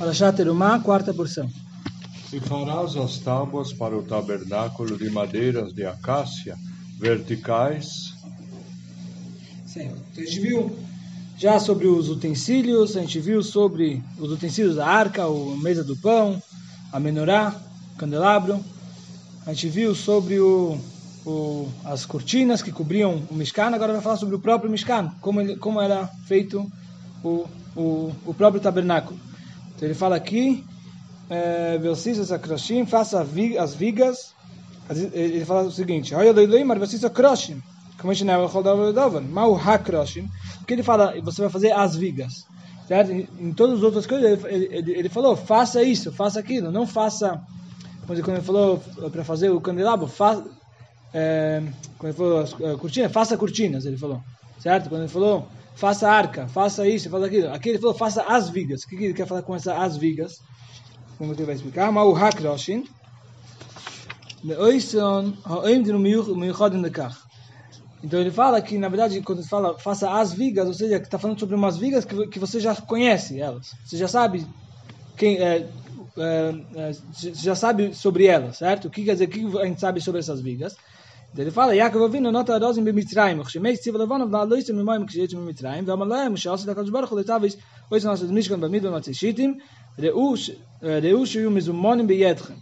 Parashat Terumá, quarta porção. E farás as tábuas para o tabernáculo de madeiras de acácia, verticais. Sim. Então a gente viu já sobre os utensílios, a gente viu sobre os utensílios da arca, a mesa do pão, a menorá, o candelabro. A gente viu sobre o, o, as cortinas que cobriam o Mishkan. Agora vai falar sobre o próprio Mishkan, como, ele, como era feito o, o, o próprio tabernáculo. Então ele fala aqui, eh, Velcisas Akrashim, faça as vigas. Ele fala o seguinte: Olha, Leiloimar, Velcisas Akrashim. Como a gente é Mau Hakrashim. Porque ele fala, você vai fazer as vigas. Certo? Em todas as outras coisas, ele, ele, ele falou: faça isso, faça aquilo. Não faça. Quando ele falou para fazer o candelabro, faça. É, quando ele falou cortinas, faça cortinas, ele falou. Certo? Quando ele falou faça arca, faça isso, faça aquilo. Aqui ele falou, faça as vigas. O que ele quer falar com essa as vigas? Como ele vai explicar? Mas o hakroshin. Então ele fala que, na verdade, quando fala faça as vigas, ou seja, que está falando sobre umas vigas que, que você já conhece elas. Você já sabe quem é, é, é, já sabe sobre elas, certo? O que quer dizer, o que a gente sabe sobre essas vigas? ele fala, Yaakov Avinu nota rozim b'mitzrayim, uchshemei tziv levanov na'aloisim mimayim ksheyetzim b'mitzrayim, v'amar lahem, she'asit HaKadosh Baruch Hu letavis, ois nasat mishkan b'midbar matzishitim, ראו שיהיו מזומונים בידכם.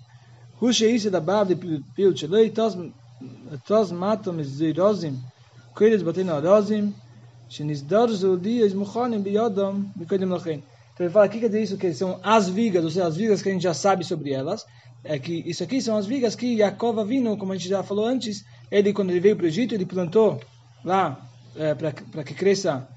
הוא שאיסד הבא ופעילות שלא יתוז מטו מזירוזים, קוירס בתינו הרוזים, שנסדרזו לי אז מוכנים ביודום מקודם לכן. Então ele fala aqui quer dizer isso que são as vigas, ou seja, as vigas que a gente já sabe sobre elas. É que isso aqui são as vigas que Yaakov vindo, como a gente já falou antes, ele quando ele veio para o Egito, ele plantou lá é, para que cresça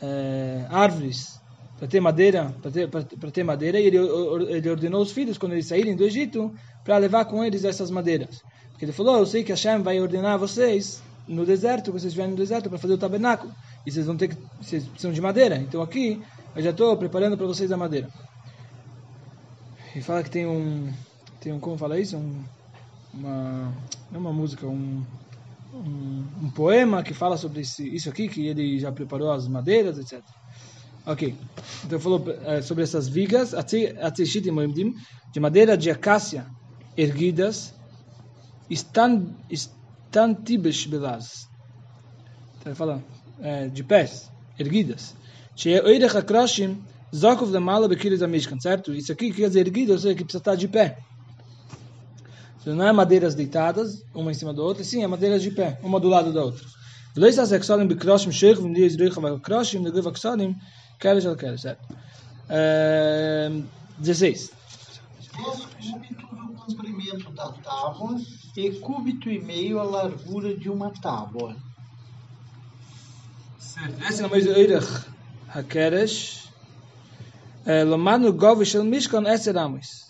é, árvores, para ter madeira, para ter, ter madeira, e ele, ele ordenou os filhos quando eles saírem do Egito para levar com eles essas madeiras. Porque ele falou, eu sei que Hashem vai ordenar vocês no deserto, vocês estiverem no deserto para fazer o tabernáculo, e vocês vão ter que, vocês precisam de madeira. Então aqui eu já estou preparando para vocês a madeira. E fala que tem um, tem um como fala isso, um, uma, não uma música, um, um, um, poema que fala sobre esse, isso aqui, que ele já preparou as madeiras, etc. Ok. Então falou é, sobre essas vigas, de madeira de acácia erguidas, estantibesh belas. Então ele fala é, de pés, erguidas. Certo? Isso aqui quer dizer erguido, ou seja, que precisa estar de pé não é madeiras deitadas, uma em cima da outra, sim, é madeiras de pé, uma do lado da outra. Dois asexualim bikroshim sheikh, é. ehm, um comprimento da tábua e cúbito e meio a largura de uma tábua. Certo. Esse é o mesmo Eirach Hakeresh. Eh, Lomano Gov Mishkan Eser Amos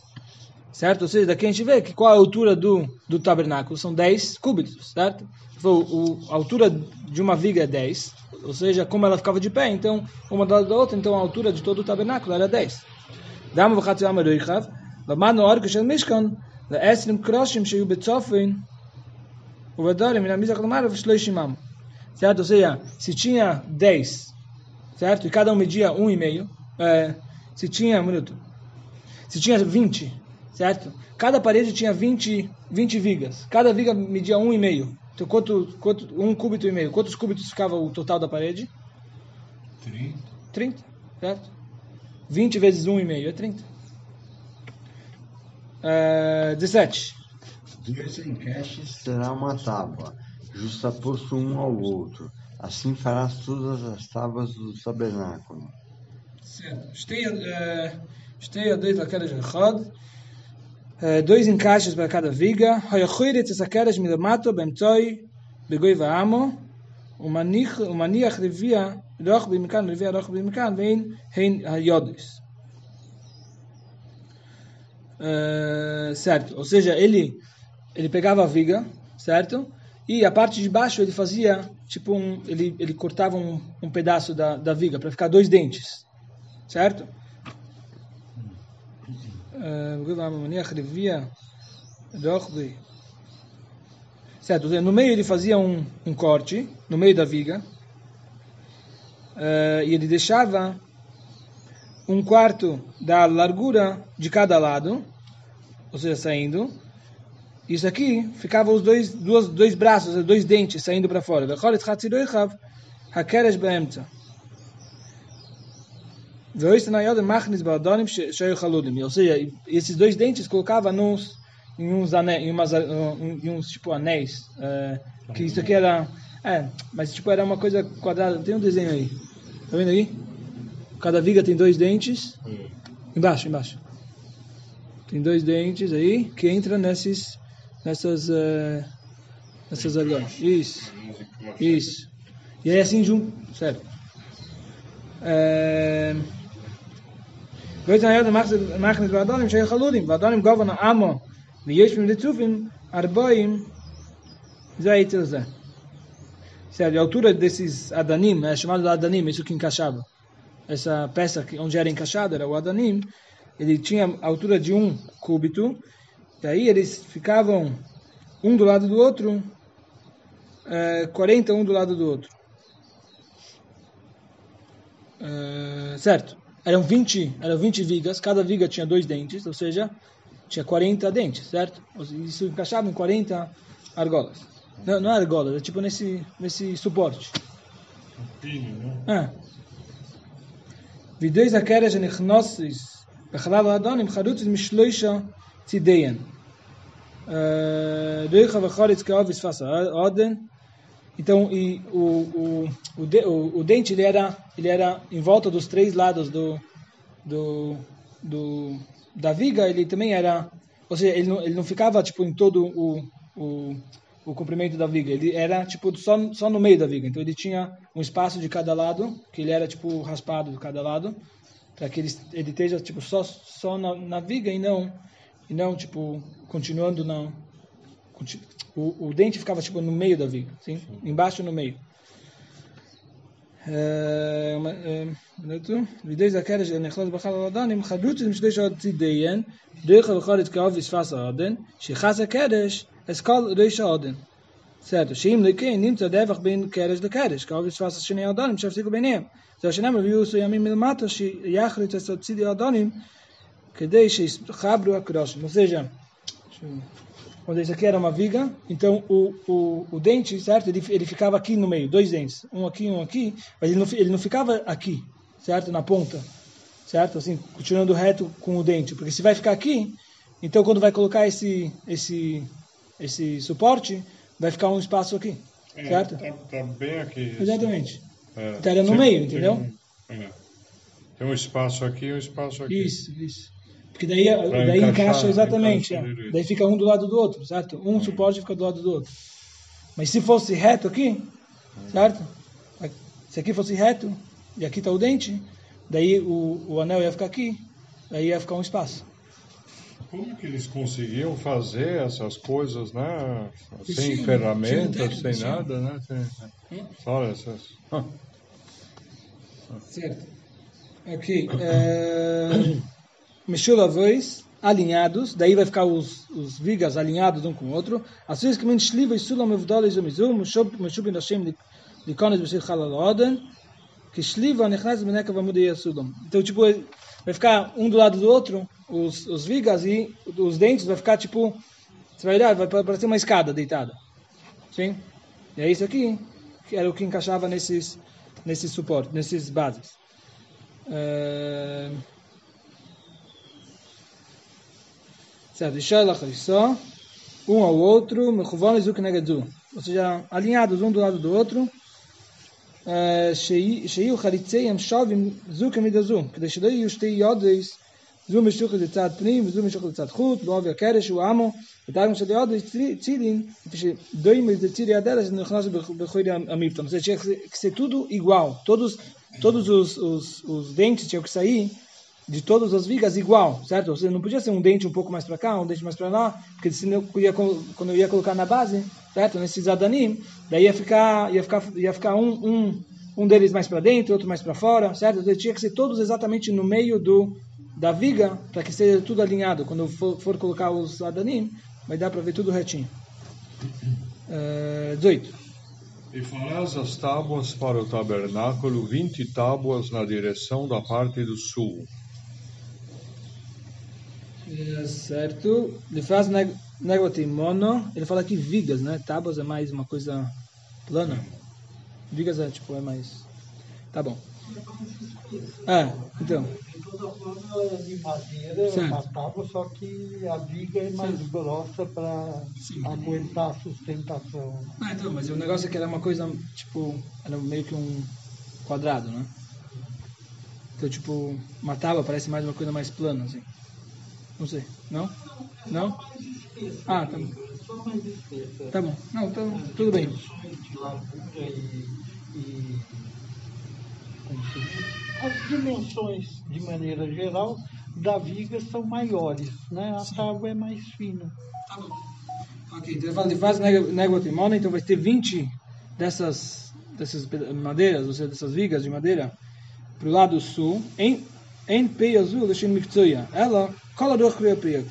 certo? Ou seja, daqui a gente vê que qual é a altura do, do tabernáculo, são 10 cúbitos, certo? Então, o, a altura de uma viga é 10, ou seja, como ela ficava de pé, então, uma da outra, então a altura de todo o tabernáculo era 10. Dama v'chatzim ameruichav, v'mano orgo shel mishkan, v'esrim kroshim sheyu betzofin, uvedorim, minamizach lomar, v'shloishimam. Certo? Ou seja, se tinha 10, certo? E cada um media 1,5, um e meio, é, se tinha, um minuto, se tinha 20, certo? Cada parede tinha 20, 20 vigas. Cada viga media 1,5. Então, quanto, quanto, um cúbito e meio. Quantos cúbitos ficava o total da parede? 30. 30, certo? 20 vezes 1,5 é 30. É, 17. Dois encaixes será uma tábua, justaposto um ao outro. Assim farás todas as tábuas do tabernáculo. Certo. Esteia, esteia é, desde queda de Rod אחד, dois encaixes para cada viga, hoyachuirit es akeres milamato bemtoi begoi vaamo, umaniach revia roch bimikan, revia roch bimikan, vein hein hayodis. certo, ou seja, ele ele pegava a viga, certo? E a parte de baixo ele fazia, tipo, um, ele, ele cortava um, um pedaço da, da viga para ficar dois dentes, certo? Certo, no meio ele fazia um, um corte, no meio da viga, uh, e ele deixava um quarto da largura de cada lado, ou seja, saindo. Isso aqui ficava os dois, duas, dois braços, dois dentes saindo para fora. Ou seja, esses dois dentes colocava nos, em uns, anéis, em umas, em uns tipo anéis. É, que isso aqui era. É, mas tipo era uma coisa quadrada. Tem um desenho aí. Tá vendo aí? Cada viga tem dois dentes. Embaixo, embaixo. Tem dois dentes aí que entra nesses, nessas, uh, nessas argolas. Isso, isso. E aí assim junto, Goiz an yad machn es vadonim shel chaludim, vadonim govern amo, mi yesh mit tsufim arbaim zayt ze. Se eh, a altura desses adanim, é chamado de adanim, isso que encaixava. Essa peça que onde era encaixada era o adanim, ele er tinha a altura de um cúbito, daí eles er ficavam um do lado do outro, eh, é, 40 um do lado do outro. É, certo eram 20, eram 20 vigas, cada viga tinha dois dentes, ou seja, tinha 40 dentes, certo? Isso encaixava em 40 argolas. Não, não é argolas, é tipo nesse, nesse suporte. Um pino, né? É. Vidês adonim, então, e, o, o, o, de, o, o dente ele era, ele era em volta dos três lados do, do, do, da viga, ele também era, ou seja, ele não, ele não ficava tipo em todo o, o, o comprimento da viga, ele era tipo só, só no meio da viga. Então ele tinha um espaço de cada lado, que ele era tipo raspado de cada lado, para que ele, ele esteja tipo só, só na, na viga e não, e não tipo continuando na, o, o dente ficava tipo no meio da viga, sim? Embaixo no meio. וידי הקרש נכנס בחלל האדן עם חדות עם שתי שעות צידיין דרך וחורת כאוביס פס האדן שחס הקרש es kol reish aden certo shim leke nimmt der einfach bin keres de keres kauf es was shne aden shaf sik benem so shnem vi us yamim mil mato shi yachrit es tzid aden kedei shi khabru akrosh ou seja quando isso aqui era uma viga então o, o, o dente certo ele, ele ficava aqui no meio dois dentes um aqui um aqui mas ele não ele não ficava aqui certo na ponta certo assim continuando reto com o dente porque se vai ficar aqui então quando vai colocar esse esse esse suporte, vai ficar um espaço aqui, É, certo? Tá, tá bem aqui. Exatamente. É, Então era no tem- meio, tem entendeu? um- é. Tem um espaço aqui e um espaço aqui. Isso, isso. Porque daí, Pra daí encaixa exatamente. encaixa é. Daí fica um do lado do outro, certo? Um suporte fica do lado do outro. Mas se fosse reto aqui, certo? Se aqui fosse reto, e aqui está o dente, daí o, o anel ia ficar aqui, daí ia ficar um espaço. Como que eles conseguiam fazer essas coisas, né? Sem tinham- ferramentas, sem nada, né? Sem, Hum? só essas. Certo. Ok. É... Meshulavões alinhados, daí vai ficar os, os vigas alinhados um com o outro. As vezes que menshliva e sulam evdoles umizu, meshubin Hashem likones b'shir chalal oden, que shliva nechnas benekav amudei sulam. Então, tipo, vai ficar um do lado do outro, os, os vigas e os dentes vai ficar tipo, você vai olhar, vai parecer uma escada deitada. Sim? E é isso aqui, que era o que encaixava nesses, nesses suportes, nesses bases. É... Certo, Ishalach só um ao outro, Mechuvon e Zuknegadzu. Ou seja, alinhados um do lado do outro. שיהיו חריצי שווים זו כמידה זו, כדי שלא יהיו שתי יודס, זו משוכת לצד פנים וזו משוכת לצד חוץ, בעובי הקרש הוא עמו, ותאגם של יודס צירים, שדוימס de צירי הדרס נכנס בחורי המפתן. Ou seja, tinha que ser tudo igual. Todos, todos os, os, os dentes tinham que sair de todas as vigas igual, certo? Você não podia ser um dente um pouco mais para cá, um dente mais para lá, porque senão eu ia, quando eu ia colocar na base, certo? Nesses adanim, daí ia ficar, ia ficar, ia ficar um, um, um deles mais para dentro, outro mais para fora, certo? Então, tinha que ser todos exatamente no meio do da viga, para que seja tudo alinhado. Quando for, for colocar os adanim, vai dar para ver tudo retinho. Uh, 18. E farás as tábuas para o tabernáculo, vinte tábuas na direção da parte do sul. É, certo. Ele faz neg mono. Ele fala aqui vigas, né? Tábuas é mais uma coisa plana. Vigas é tipo, é mais. Tá bom. É, então. De toda forma, de madeira, Certo. uma tábua, só que a viga é mais Certo. grossa para aguentar a sustentação. Ah, então, mas o negócio é que era uma coisa, tipo, era meio que um quadrado, né? Então, tipo, uma tábua parece mais uma coisa mais plana, assim. Não sei. Não? Não? Ah, tá bom. Tá bom. Não, então, tudo bem. As dimensões de maneira geral da viga são maiores, né? A tábua é mais fina. Tá bom. Ok, então de faz negotimona, então vai ter 20 dessas, dessas madeiras, ou seja, dessas vigas de madeira, para o lado sul, em, em pei azul, deixando mikzoia. Ela, cola kriya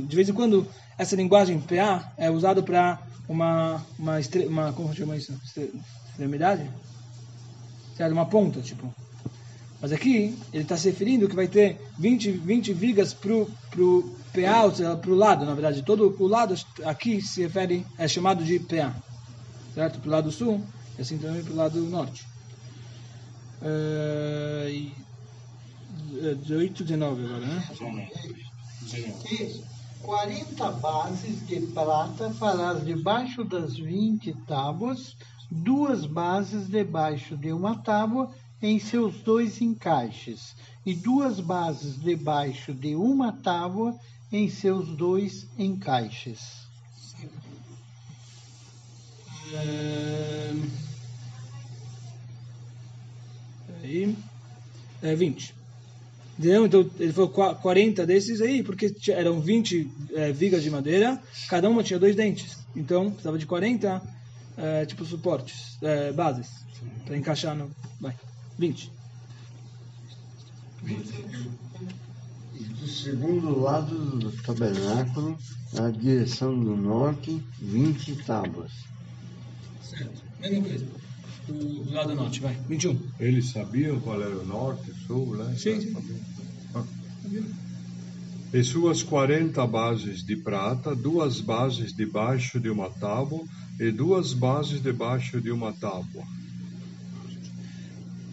de vez em quando, essa linguagem PA é usada para uma, uma, uma, como chama isso? Extremidade? Certo, uma ponta, tipo. Mas aqui ele está se referindo que vai ter 20, 20 vigas pro pro PA, ou seja, pro lado, na verdade. Todo o lado aqui se refere, é chamado de PA. Certo? Pro lado sul, e assim também pro lado norte. É, e, 18, 19 agora, né? E 40 bases de prata farás debaixo das 20 tábuas, duas bases debaixo de uma tábua em seus dois encaixes, e duas bases debaixo de uma tábua em seus dois encaixes. É, Aí, é 20. Entendeu? Então ele falou qua- 40 desses aí, porque eram 20 é, vigas de madeira, cada uma tinha dois dentes. Então precisava de 40 é, tipo suportes, é, bases, para encaixar no. Vai, 20. E do segundo lado do tabernáculo, na direção do norte, 20 tábuas. Certo. Mesma coisa. O lado norte, vai. 21. Eles sabiam qual era o norte, sul, né? Sim, sim. Ah. E suas 40 bases de prata, duas bases debaixo de uma tábua e duas bases debaixo de uma tábua.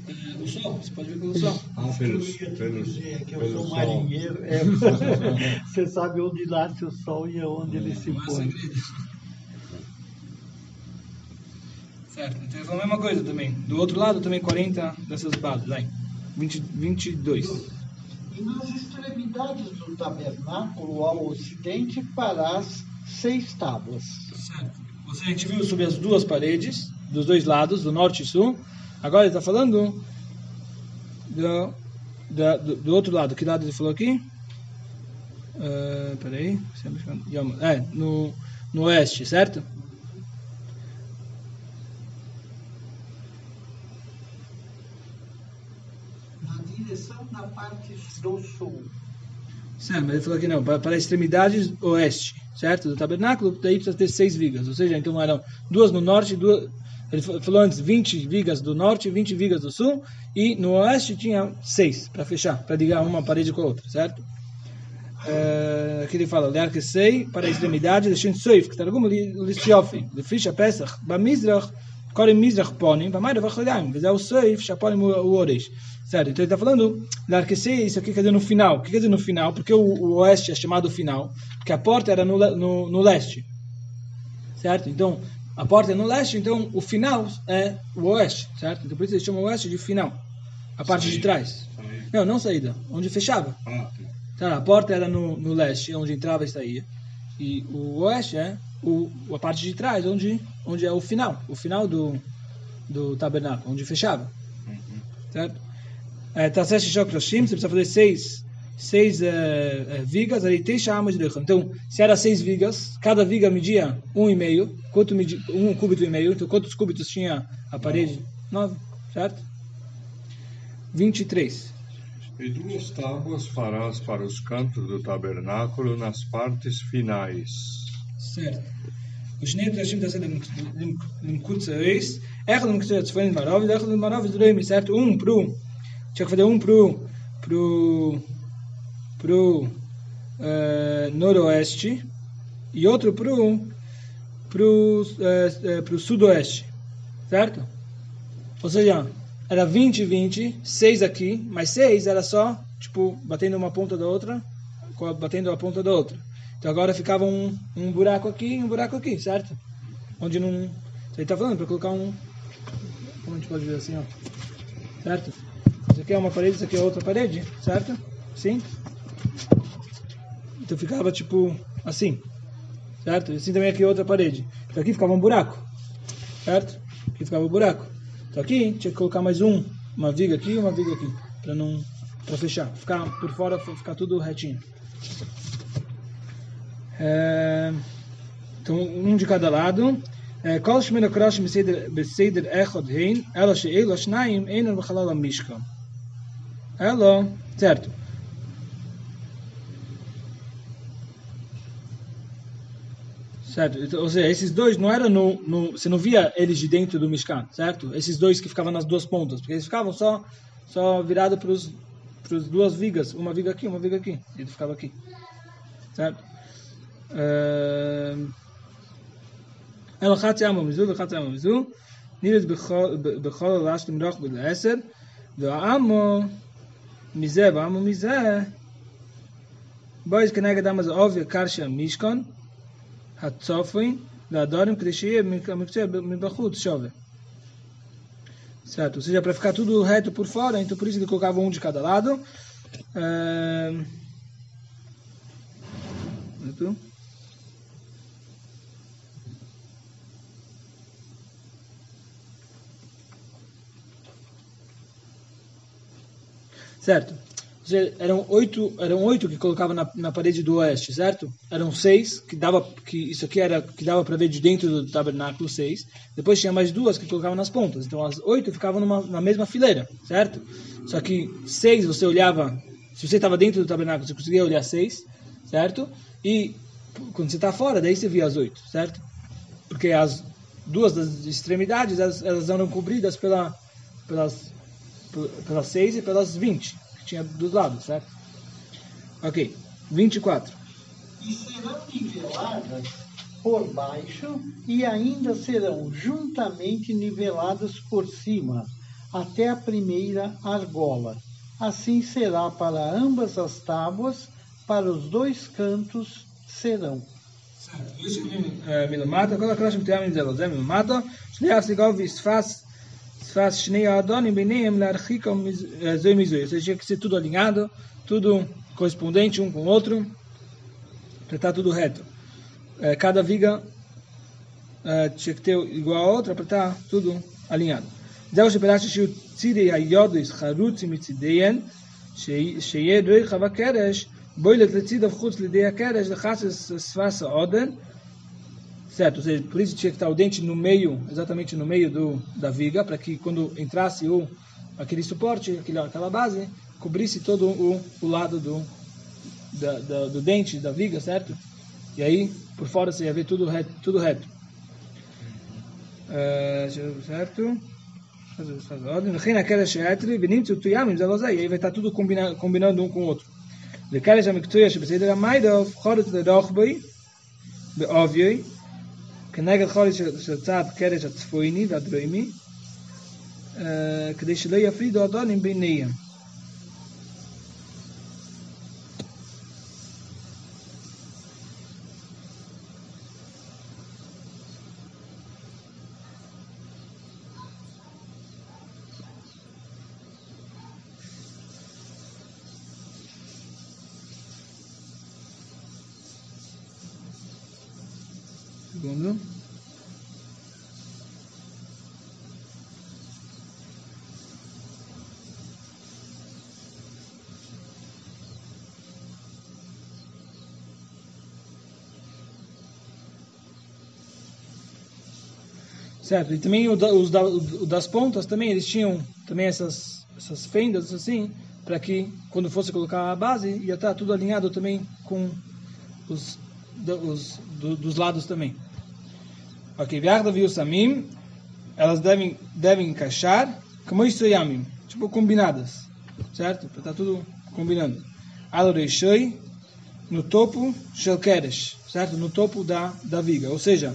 É, o sol, você pode ver pelo sol. Ah, pelos, Eu pelos, dizer que eu sou sol. marinheiro. É, você sabe onde nasce o sol e aonde ele se Não é põe. Certo, então ele falou a mesma coisa também. Do outro lado também 40 dessas bases, vai. 20, 22. E nas extremidades do tabernáculo ao ocidente farás seis tábuas. Certo. Seja, a gente viu sobre as duas paredes, dos dois lados, do norte e sul. Agora ele está falando do, do, do outro lado. Que lado ele falou aqui? Uh, peraí. É, no, no oeste, certo? Na direção da parte do sul. Mas ele falou que não, para, para a extremidade oeste, certo? Do tabernáculo, daí precisa ter seis vigas. Ou seja, então eram duas no norte, duas. Ele fa- falou antes 20 vigas do norte e 20 vigas do sul, e no oeste tinha seis para fechar, para ligar uma parede com a outra, certo? É, aqui ele fala, Lear que sei, para a extremidade, deixando soif, que targum listiofi, de ficha pesach, bamizrach, korem mizrach ponim, bamaira vachledam, que é o soif, shaponim o oreish. Certo, então ele está falando, Lear que sei, isso aqui quer dizer no final. O que quer dizer no final? Porque o, o oeste é chamado final, porque a porta era no, no, no leste. Certo? Então, a porta é no leste, então o final é o oeste, certo? Então por isso eles chamam o oeste de final. A parte de trás. Saída. Não, não saída, onde fechava. Ah, Tá, a porta era no, no leste, onde entrava e saía. E o oeste é o, a parte de trás, onde, onde é o final. O final do, do tabernáculo, onde fechava. Certo? É, tá certo, Shishok Roshim, você precisa fazer seis, seis é, é, vigas, ali tem chamas de Lechon. Então, se era seis vigas, cada viga media um e meio, quanto media, um cúbito e meio, então quantos cúbitos tinha a parede? Nove, certo? 23. E duas tábuas farás para os cantos do tabernáculo nas partes finais. Certo. ושני דרשים תעשה למקוץ הריס, אחד למקוץ הצפוני למערב, ואחד למערב וזרועי certo? Um pro, tinha que fazer um pro, pro, pro uh, noroeste e outro pro, pro, uh, pro sudoeste, certo? Ou seja, era 20, 20, 6 aqui, mas 6 era só, tipo, batendo uma ponta da outra, batendo a ponta da outra. Então agora ficava um, um buraco aqui e um buraco aqui, certo? Onde não. Ele está falando para colocar um. Como a gente pode ver assim, ó. Certo? Isso aqui é uma parede, isso aqui é outra parede, certo? Sim? Então ficava tipo assim, certo? E assim também aqui é outra parede. Então aqui ficava um buraco, certo? Aqui ficava um buraco. Então aqui tinha que colocar mais um, uma viga aqui e uma viga aqui, para não. para fechar, ficar por fora, ficar tudo retinho. É, então, um de cada lado. כל שמונה קרשים בסדר אחד הן, אלא שאלו השניים אינם בחלל המשכן. אלא, certo. Certo? Ou seja, esses dois não eram no, no, Você não via eles de dentro do Mishkan, certo? Esses dois que ficavam nas duas pontas, porque eles ficavam só, só virados para as duas vigas, uma viga aqui, uma viga aqui. Ele ficava aqui. Certo? אלא חצי עמו מזו וחצי עמו מזו, נילת בכל הלש למרוח בלעשר, והעמו מזה ועמו מזה, בויז כנגד עמו זה עובי קרשי המשכון, הצופין, והדורים כדי שיהיה מקצוע מבחוץ שווה. Certo? Ou seja, para ficar tudo reto por fora, então por isso ele colocava um de cada lado. Uh... certo? Eram oito, eram oito que colocava na, na parede do oeste, certo? Eram seis que dava que isso aqui era que dava para ver de dentro do tabernáculo seis. Depois tinha mais duas que colocavam nas pontas. Então as oito ficavam numa, na mesma fileira, certo? Só que seis você olhava, se você estava dentro do tabernáculo você conseguia olhar seis, certo? E quando você está fora, daí você via as oito, certo? Porque as duas das extremidades elas, elas eram cobridas pela, pelas pelas 6 e pelas 20, que tinha dos lados, certo? Ok, 24. E serão niveladas por baixo e ainda serão juntamente niveladas por cima, até a primeira argola. Assim será para ambas as tábuas, para os dois cantos serão. Certo. Milumata, quando a classe de termos delas é milumata, se a cigal visfaz faz Shnei Adonim Beneim Larchikam Zoi Mizoi. Ou seja, tinha que ser tudo alinhado, tudo correspondente um com o outro, para estar tudo reto. É, cada viga é, tinha que ter igual a outra para estar tudo alinhado. זהו שפירשתי שהוא צירי היודויס חרוץ מצידיהן, שיהיה דרך הקרש, בוילת לצידו חוץ לידי הקרש, לחסס שפס העודן, certo? Ou seja, por isso tinha que estar o dente no meio, exatamente no meio do, da viga, para que quando entrasse o, aquele suporte, aquele, aquela base, cobrisse todo o, o lado do, da, da, do dente da viga, certo? E aí, por fora, você ia ver tudo reto. Tudo reto. Uh, certo? E aí vai estar tudo combinando, combinando um com o outro. לקרש המקצועי שבסדר המיידוף, חורץ לרוחבי, בעובי, כנגד חודש של צד קרש הצפויני והדרומי, כדי שלא יפרידו אדונים ביניהם. Certo, e também os das pontas também, eles tinham também essas, essas fendas assim, para que quando fosse colocar a base, ia estar tudo alinhado também com os, os do, dos lados também. Ok, Viachda viu Samim, elas devem, devem encaixar como isso Yamim, tipo combinadas, certo? Está tudo combinando. Aloreixoi, no topo, Shelkeresh, certo? No topo da, da viga. Ou seja,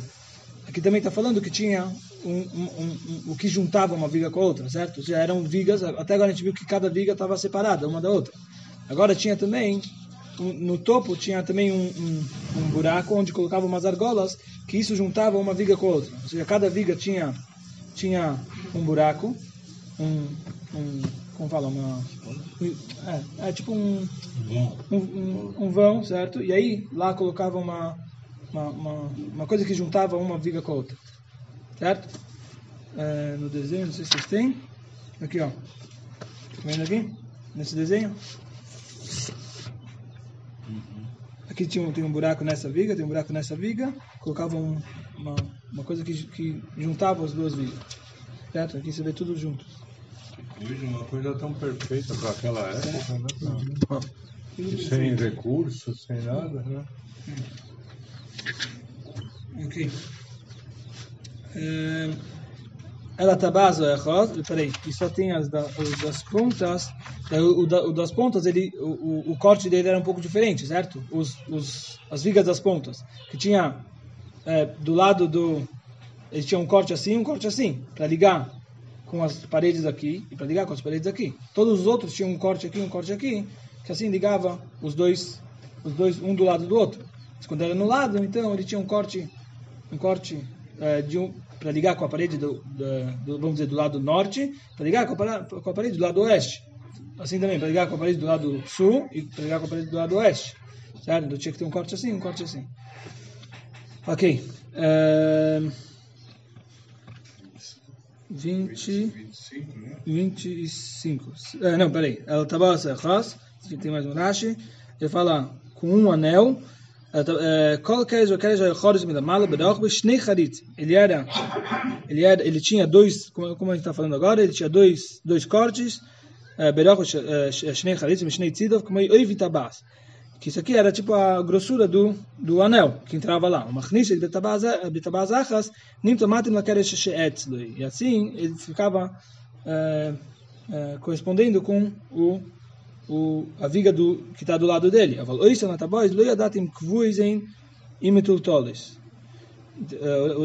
aqui também está falando que tinha um, um, um, o que juntava uma viga com a outra, certo? Já eram vigas, até agora a gente viu que cada viga estava separada uma da outra. Agora tinha também, no topo tinha também um, buraco onde colocava umas argolas, que isso juntava uma viga com a outra. Ou seja, cada viga tinha, tinha um buraco, um, como fala, uma, é, é tipo um, um, um, um vão, certo? E aí lá colocava uma, uma, uma, uma coisa que juntava uma viga com a outra. Certo? É, no desenho, não sei se vocês têm. Aqui, ó. Tá vendo aqui? Nesse desenho? Aqui tinha um, tem um buraco nessa viga, tem um buraco nessa viga. Colocava um, uma, uma coisa que, que juntava as duas vigas. Certo? Aqui você vê tudo junto. Hoje uma coisa tão perfeita para aquela época, né? Sem recursos, sem nada, né? Ok. Ela tabazo é peraí, que só tem as, da, das pontas. É, o, da, o, das pontas, ele, o, o, corte dele era um pouco diferente, certo? Os, os, as vigas das pontas, que tinha é, do lado do. Ele tinha um corte assim, um corte assim, para ligar com as paredes aqui e para ligar com as paredes aqui. Todos os outros tinham um corte aqui, um corte aqui, que assim ligava os dois, os dois um do lado do outro. Mas quando era no lado, então ele tinha um corte, um corte é, de um para ligar com a parede do, do, vamos dizer do lado norte, para ligar com a, com a parede do lado oeste. Assim também, para ligar com a parede do lado sul e para ligar com a parede do lado oeste. Certo? Então tinha que ter um corte assim, um corte assim. Ok. Uh, 20, 25. Uh, não, peraí. El Tabas Echas, tem mais um Rashi. Ele fala com um anel ele era, ele era, ele tinha dois, como a gente está falando agora, ele tinha dois, dois cortes, que isso aqui era tipo a grossura do, do anel que entrava lá. Eh, e assim ele ficava é, é, correspondendo com o o, a viga do, que está do lado dele. O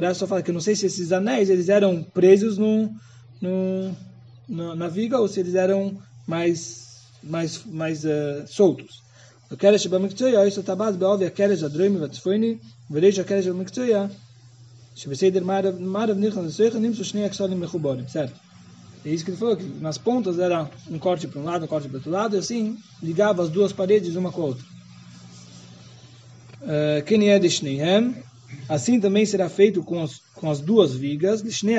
resto só fala que eu não sei se esses anéis eles eram presos no, no, no na viga ou se eles eram mais, mais, mais uh, soltos. הקרש שבמקצועיה, יש לו טבעת בעובי הקרש הדרומי והצפוני, וריש הקרש במקצועיה, שבסדר מערב נכנס לסויכה, נמצאו שני הכשלים מחוברים, certo? É isso que ele falou, que nas pontas era um corte para um lado, um corte para outro lado, e assim ligava as duas paredes uma com a outra. Quem é de? Assim também será feito com as, com as duas vigas. Shnei.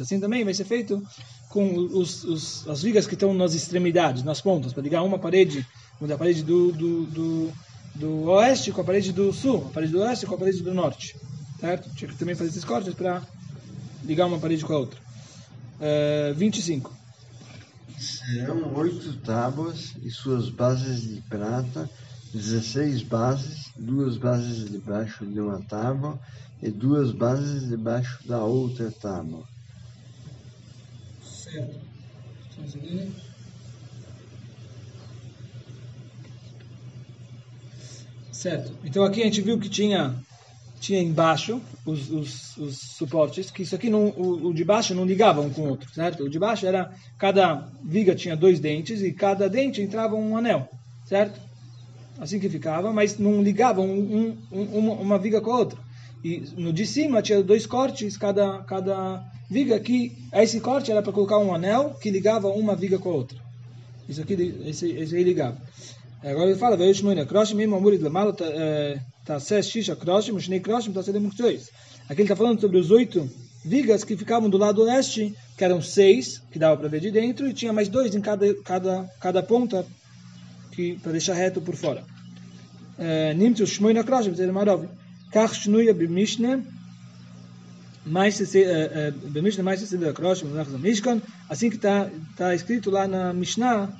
Assim também vai ser feito com os, os, as vigas que estão nas extremidades, nas pontas, para ligar uma parede, uma parede do, do, do, do oeste com a parede do sul, a parede do oeste com a parede do norte certo? Tinha que também fazer esses cortes para ligar uma parede com a outra. Uh, 25. Serão oito tábuas e suas bases de prata, 16 bases, duas bases debaixo de uma tábua e duas bases debaixo da outra tábua. Certo. Certo. Então aqui a gente viu que tinha tinha embaixo os, os, os, suportes, que isso aqui não, o, o, de baixo não ligava um com o outro, certo? O de baixo era, cada viga tinha dois dentes e cada dente entrava um anel, certo? Assim que ficava, mas não ligava um, um, uma, uma, viga com a outra. E no de cima tinha dois cortes, cada, cada viga que esse corte era para colocar um anel que ligava uma viga com a outra. Isso aqui, esse, esse aí ligava. Agora ele fala, veio Shmoina, Kroshim, Imamuri, Lamalo, Taseh Shisha Kroshim, Shnei Kroshim, Taseh Demuktois. Aqui ele está falando sobre os oito vigas que ficavam do lado leste, que eram seis, que dava para ver de dentro, e tinha mais dois em cada, cada, cada ponta, para deixar reto por fora. Nimtzu Shmoina Kroshim, Taseh Marov. Kach Shnuya Bimishne, Bimishne mais se Kroshim, Mishkan, assim que está tá escrito lá na Mishnah,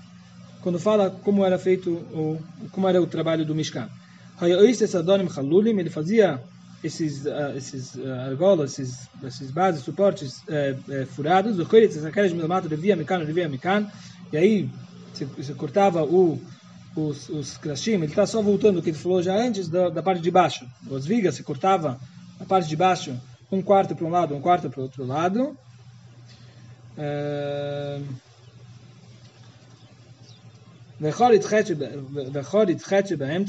quando fala como era feito, o, como era o trabalho do Mishkan. Ele fazia esses, uh, esses uh, argolas, esses, esses bases, suportes uh, uh, furados, o Khoiritz Esakeres Milamato devia Mikan, devia Mikan, e aí você, você cortava o, os, os krashim, ele está só voltando o que ele falou já antes da, da parte de baixo. As vigas se cortava a parte de baixo um quarto para um lado, um quarto para o outro lado. Uh,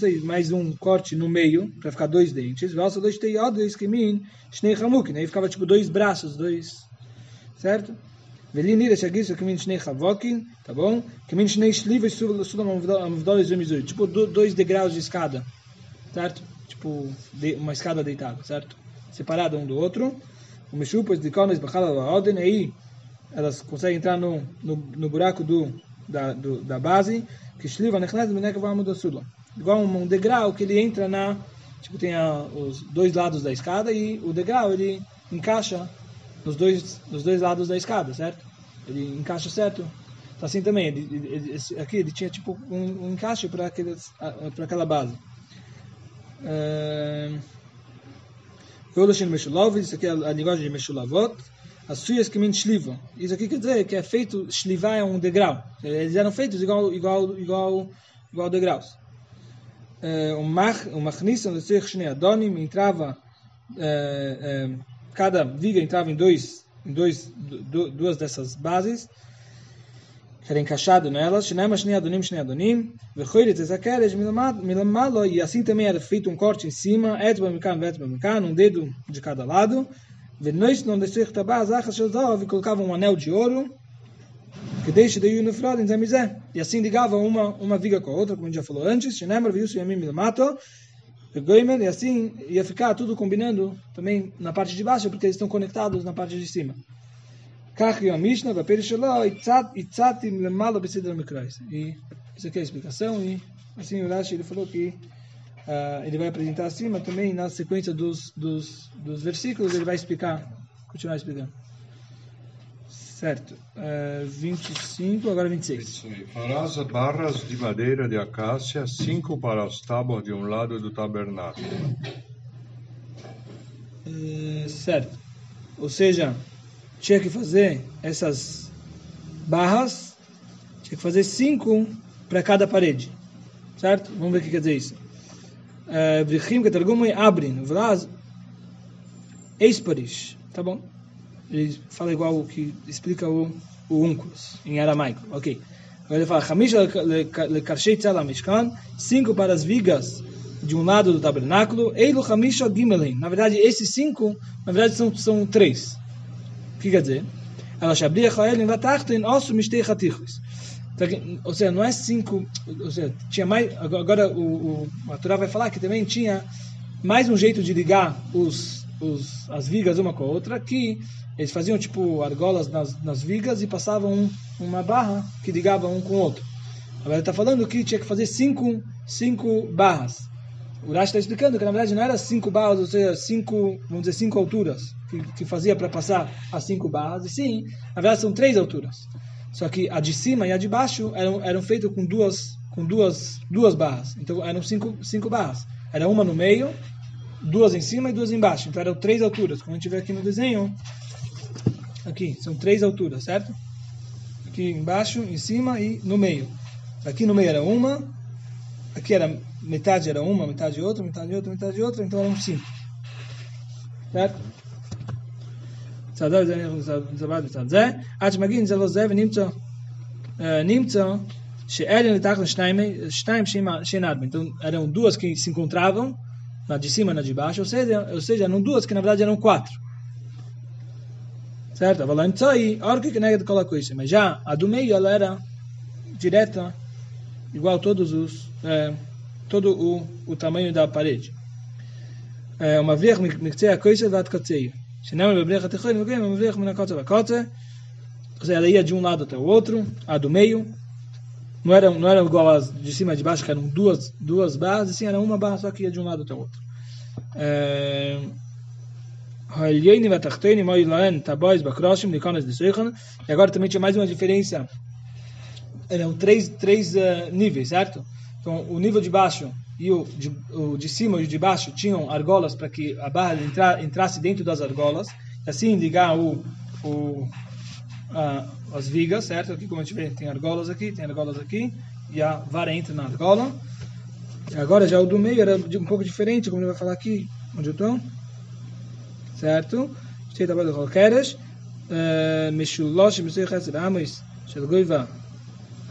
E mais um corte no meio para ficar dois dentes. Dois chamukin. Aí ficava tipo dois braços, dois, certo? Tá bom? Tipo dois degraus de escada, certo? Tipo uma escada deitada, certo? Separada um do outro. O de aí elas conseguem entrar no, no, no buraco do da, do, da base, que shliva amudasula. Igual um degrau que ele entra na, tipo, tem a, os dois lados da escada e o degrau ele encaixa nos dois, nos dois lados da escada, certo? Ele encaixa certo. Então, assim também, ele, ele, aqui ele tinha tipo um, um encaixe para aquela base. Meshulov, isso aqui é a linguagem de Meshulavot as suas que me shliva. Isso aqui quer dizer que é feito, shliva é um degrau. Eles eram feitos igual, igual, igual, igual degraus. O mach, o machnisson de ser adonim entrava, uh, cada viga entrava em dois, em dois, duas dessas bases, que era encaixado nelas, shnei shnei adonim, shnei adonim, vechoiret ezakeres milamalo, e assim também era feito um corte em cima, etba mikan, etba mikan, um dedo de cada lado, e colocavam um anel de ouro, que deixe de Yunufradin Zemizé. E assim ligava uma, uma viga com a outra, como a gente já falou antes, Shinemar, Vius, Yamim, Milmato, Goimel, e assim ia ficar tudo combinando também na parte de baixo, porque eles estão conectados na parte de cima. E isso aqui é a explicação, e assim o Rashi ele falou que uh, ele vai apresentar acima também na sequência dos, dos, dos versículos, ele vai explicar, continuar explicando. Certo. Uh, 25, agora 26. Farás barras de madeira de acácia, cinco para os tábuas de um lado do tabernáculo. Uh, certo. Ou seja, tinha que fazer essas barras, tinha que fazer cinco para cada parede. Certo? Vamos ver o que quer dizer isso. Vrichim Ketargum Abrin, Vraz Eisparish, tá bom? Ele fala igual o que explica o, o em aramaico, ok. Agora ele fala, Hamish Lekarshei Tzala Mishkan, cinco para as vigas de um lado do tabernáculo, Eilu Hamish Gimelin. Na verdade, esses cinco, na verdade, são, são três. O que quer dizer? Ela Shabria Chael Vatachtin Osu Mishtei Chatichos. Ou seja, não é cinco. Ou seja, tinha mais. Agora o, o vai falar que também tinha mais um jeito de ligar os, os, as vigas uma com a outra, que eles faziam tipo argolas nas, nas vigas e passavam um, uma barra que ligava um com o outro. Agora está falando que tinha que fazer cinco, cinco barras. O Rashi está explicando que na verdade não era cinco barras, ou seja, cinco, vamos dizer, cinco alturas que, que fazia para passar as cinco barras, e sim, na verdade são três alturas. Só que a de cima e a de baixo eram, eram feitas com duas com duas duas barras. Então eram cinco, cinco barras. Era uma no meio, duas em cima e duas embaixo. Então eram três alturas. Como a gente vê aqui no desenho, aqui são três alturas, certo? Aqui embaixo, em cima e no meio. Aqui no meio era uma, aqui era metade era uma, metade outra, metade outra, metade outra, então eram cinco. Certo? צעדה זה זבד בצד זה, עד שמגיעים זה לא זה ונמצא נמצא שאלה לתחת שניים שניים então eram duas que se encontravam na de cima e na de baixo ou seja, ou seja eram duas que na verdade eram quatro certo? אבל האמצעי אורכי כנגד כל הכויסים mas já a do meio ela era direta igual todos os é, todo o, o tamanho da parede é, uma vez מקצה הכויסה ועד קצה Senão ele brecha techoi, não vem, mas brecha na cota da cota. Ou seja, ela ia de um lado até o outro, a do meio. Não era, não era igual as de cima e de baixo, que eram duas, duas barras, assim, era uma barra só que ia de um lado até o outro. E agora também tinha mais uma diferença. Eram três, três uh, níveis, certo? Então, o nível de baixo e o de, o de cima e o de baixo tinham argolas para que a barra entrasse dentro das argolas, e assim ligar o, o, a, as vigas, certo? Aqui, como a gente vê, tem argolas aqui, tem argolas aqui, e a vara entra na argola. Agora já o do meio era um pouco diferente, como ele vai falar aqui, onde eu estou. Certo? Cheio da barra do Roqueres. Eh, Meshulosh, Meshulosh, Amos, Shelgoiva,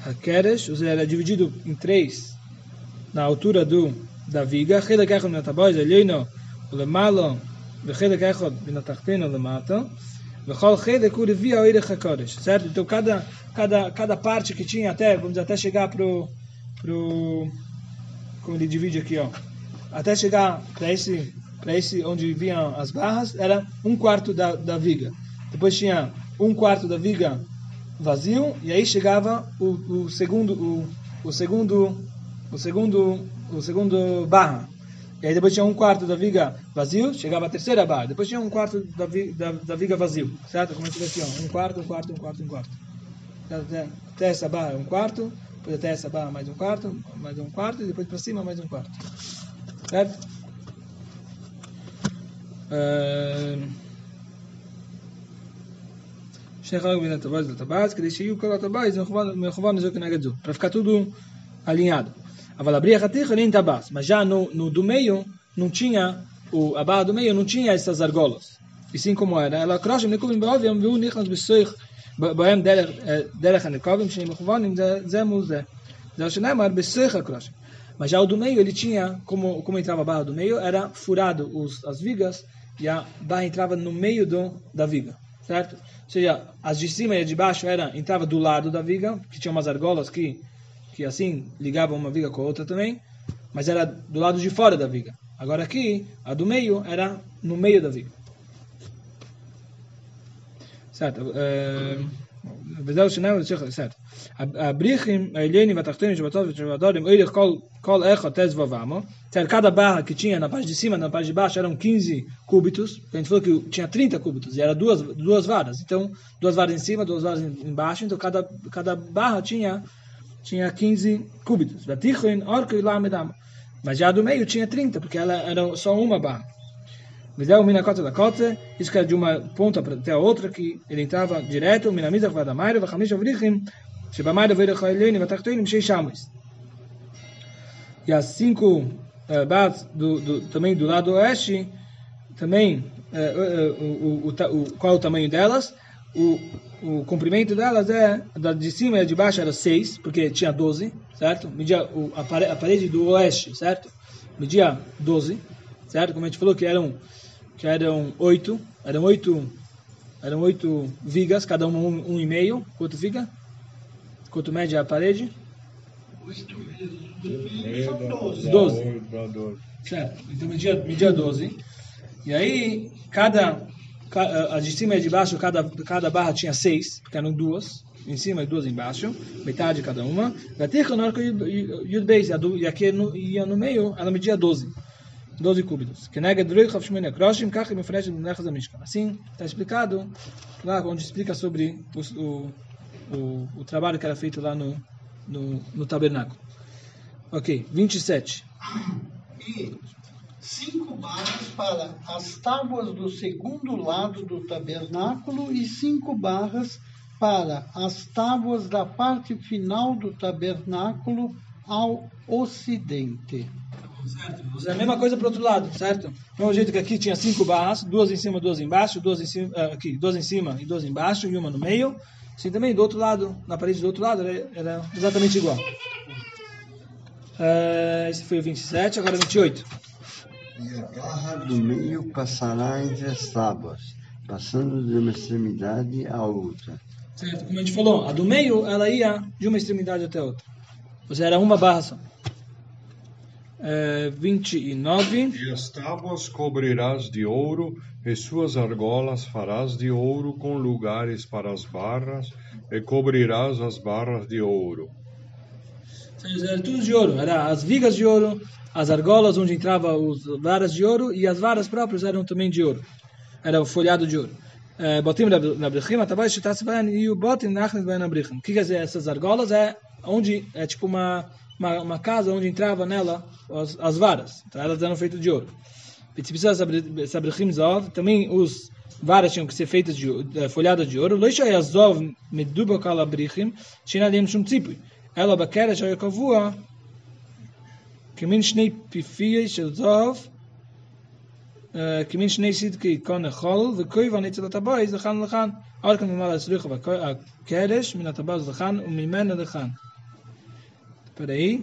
Hakeres. Era dividido em três na altura do, da viga, Helek Echad Minatabaz Elheino Lemalo, Helek Echad Minatachpino Lemato, Vechol Helek Urevi Aoirech HaKodesh, certo? Então cada, cada, cada parte que tinha até, vamos dizer, até chegar pro, pro como ele divide aqui, ó, até chegar para esse, para esse onde vinham as barras, era um quarto da, da viga. Depois tinha um quarto da viga vazio, e aí chegava o, o segundo, o, o segundo o segundo, o segundo barra. E aí depois tinha um quarto da viga vazio, chegava a terceira barra. Depois tinha um quarto da, vi, da, da viga vazio, certo? Como é fica aqui. Um quarto, um quarto, um quarto, um quarto. Até, até essa barra, um quarto. Depois até essa barra, mais um quarto, mais um quarto. E depois para cima, mais um quarto. Certo? Ah, para ficar tudo alinhado. Mas já no, no do meio, não tinha, o, a barra do meio não tinha essas argolas. E sim como era. Ela Mas já o do meio, ele tinha, como, como entrava a barra do meio, era furado os, as vigas e a barra entrava no meio do, da viga, certo? Ou seja, as de cima e as de baixo era, entrava do lado da viga, que tinha umas argolas que que assim ligavam uma viga com a outra também, mas era do lado de fora da viga. Agora aqui, a do meio era no meio da viga. Certo? É... וזהו שנאמר לצריך לסת. הבריחים העליינים והתחתונים שבטוב ושבדורים, אוירך כל, כל אחד תז ובamo, certo? cada barra que tinha na parte de cima na parte de baixo eram 15 cúbitos, a gente falou que tinha 30 cúbitos, e era duas, duas varas, então duas varas em cima, duas varas embaixo, então cada, cada barra tinha, tinha 15 cúbitos. Mas já do meio tinha 30, porque ela era só uma barra. Mas é o minacota da cota, isso que era de uma ponta até a outra, que ele entrava direto, minamizach vadamairo, vachamish avrichim, shebamairo veirach haeleni, vatachtoinim, shei shamus. E as cinco uh, do, do, também do lado oeste, também, uh, uh, o, qual é o tamanho delas? O, o comprimento delas é, da de cima e de baixo era 6, porque tinha 12, certo? Media o, a, parede, a parede do oeste, certo? Media 12, certo? Como a gente falou que eram que eram oito, eram oito, eram oito vigas, cada uma um, um e meio. Quanto fica? Quanto mede a parede? Oito vezes são doze. Doze. Certo. Então media, media doze. E aí, cada, a de cima e de baixo, cada, cada barra tinha seis, porque eram duas em cima e duas embaixo, metade cada uma. E aqui ia no meio, ela media 12. 12 cúbitos. Assim, está explicado lá onde explica sobre o, o, o, trabalho que era feito lá no, no, no tabernáculo. Ok, 27. Cinco barras para as tábuas do segundo lado do tabernáculo e cinco barras para as tábuas da parte final do tabernáculo ao ocidente. Certo. É a mesma coisa para o outro lado, certo? Do mesmo jeito que aqui tinha cinco barras, duas em cima, duas embaixo, duas em cima, ah, aqui, duas em cima e duas embaixo, e uma no meio. Assim também do outro lado, na parede do outro lado, era, exatamente igual. Uh, esse foi o 27, agora 28. E a barra do meio passará entre as tábuas, passando de uma extremidade à outra. Certo, como a gente falou, a do meio ela ia de uma extremidade até a outra. Ou seja, era uma barra só. 29. E as tábuas cobrirás de ouro, e suas argolas farás de ouro com lugares para as barras, e cobrirás as barras de ouro. Era tudo de ouro, era as vigas de ouro, as argolas onde entrava as varas de ouro e as varas próprias eram também de ouro. Era o folhado de ouro. Botim na brichim, atabai shitas e o botim nachnes bayan na brichim. O que quer dizer essas argolas? É onde é tipo uma uma, uma casa onde entrava nela as, as varas. Então elas eram feitas de ouro. Também os varas tinham que ser feitas de uh, folhadas de ouro. Loisha yazov meduba kalabrichim shinalim shum tzipui. אלא בקדש היה קבוע כמין שני פיפי של זוב, אה, כמין שני סדקי קונה חול, וכויבן אצל הטבעי לכאן ולכאן. עוד כאן נאמר סליחה, הקדש מן הטבעי לכאן וממנו לכאן. פדאי,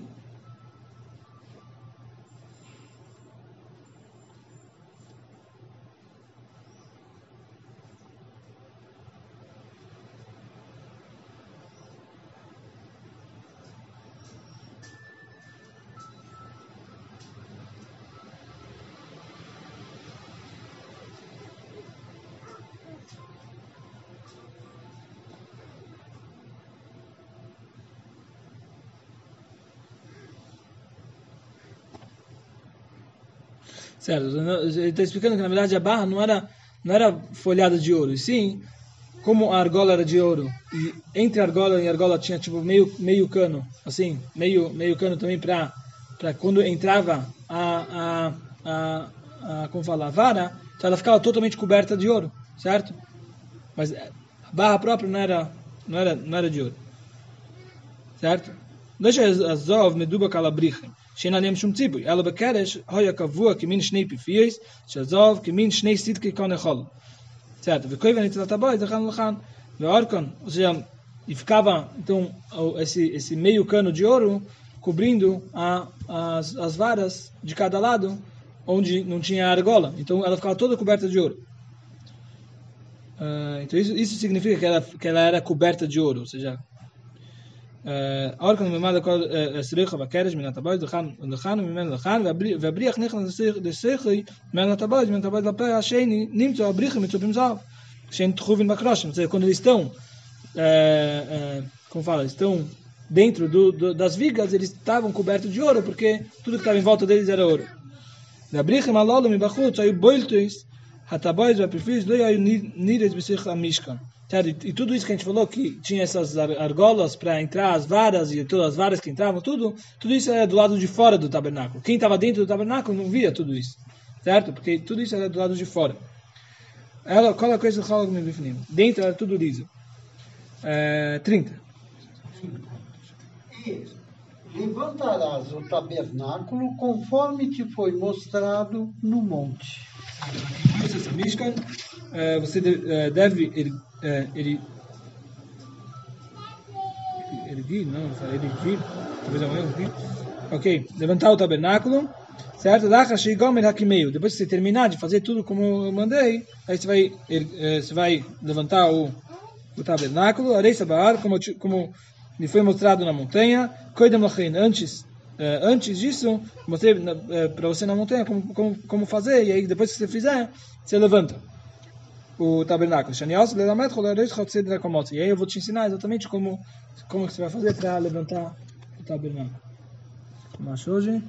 Certo? Ele está explicando que na verdade a barra não era, não era folhada de ouro, e sim, como a argola era de ouro, e entre a argola e a argola tinha tipo meio, meio cano, assim, meio, meio cano também para quando entrava a, a, a, a, como fala, a vara, então ela ficava totalmente coberta de ouro, certo? Mas a barra própria não era, não era, não era de ouro, certo? Deixa as zov meduba calabrichem. שאין עליהם שום ציפוי, אלא בקרש היה קבוע כמין שני פיפייס, שעזוב כמין שני סידקי כאן יכול. certo? וכוי ונצלת הבית, לכאן לכאן, ואורקון, ou seja, e ficava, então, esse, esse meio cano de ouro cobrindo a, as, as varas de cada lado, onde não tinha argola. Então, ela ficava toda coberta de ouro. Uh, então, isso, isso significa que ela, que ela era coberta de ouro, ou seja, אורקן ממד הכל סריחה בקרש מן הטבעת לכאן ולכאן וממנו לכאן והבריח נכנס לסריחי מן הטבעת מן הטבעת לפה השני נמצא הבריחים מצופים זהב שאין תחובין בקרושם ou seja, quando eles estão como fala, estão dentro do, do, das vigas eles estavam cobertos de ouro porque tudo que estava em volta deles era ouro והבריחים הללו מבחוץ היו בוילטויס הטבעת והפרפיס לא היו נירס בשיח המשכן E tudo isso que a gente falou, que tinha essas argolas para entrar, as varas e todas as varas que entravam, tudo, tudo isso era do lado de fora do tabernáculo. Quem estava dentro do tabernáculo não via tudo isso, certo? Porque tudo isso era do lado de fora. Ela, qual é a coisa que fala comigo Dentro era tudo liso. É, 30. E levantarás o tabernáculo conforme te foi mostrado no monte. Você deve é, ele erguir, não, erguir, talvez é um erro aqui. Ok, levantar o tabernáculo, certo? Depois que você terminar de fazer tudo como eu mandei, aí você vai, é, você vai levantar o, o tabernáculo, como, como lhe foi mostrado na montanha, antes é, antes disso, mostrei para você na montanha como, como, como fazer, e aí depois que você fizer, você levanta o tabernáculo. E aí eu vou te ensinar exatamente como, como você vai fazer para levantar o tabernáculo. Mas hoje...